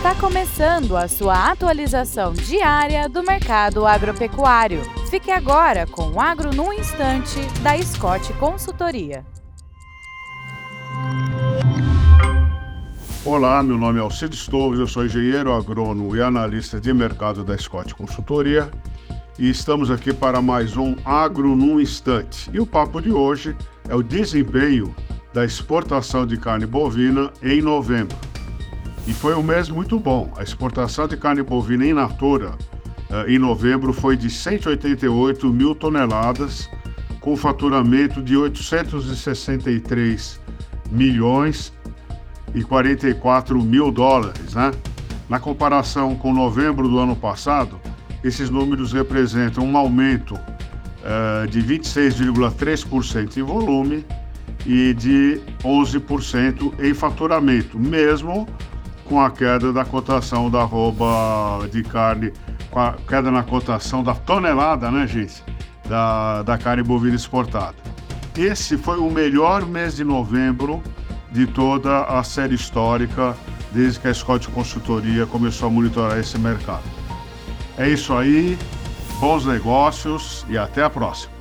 Está começando a sua atualização diária do mercado agropecuário. Fique agora com o Agro no Instante, da Scott Consultoria. Olá, meu nome é Alcides Torres, eu sou engenheiro agrônomo e analista de mercado da Scott Consultoria e estamos aqui para mais um Agro no Instante. E o papo de hoje é o desempenho da exportação de carne bovina em novembro. E foi um mês muito bom. A exportação de carne bovina in natura eh, em novembro foi de 188 mil toneladas, com faturamento de 863 milhões e 44 mil dólares, né? Na comparação com novembro do ano passado, esses números representam um aumento uh, de 26,3% em volume e de 11% em faturamento, mesmo com a queda da cotação da arroba de carne, com a queda na cotação da tonelada, né, gente, da, da carne bovina exportada. Esse foi o melhor mês de novembro de toda a série histórica desde que a Scott Consultoria começou a monitorar esse mercado. É isso aí, bons negócios e até a próxima.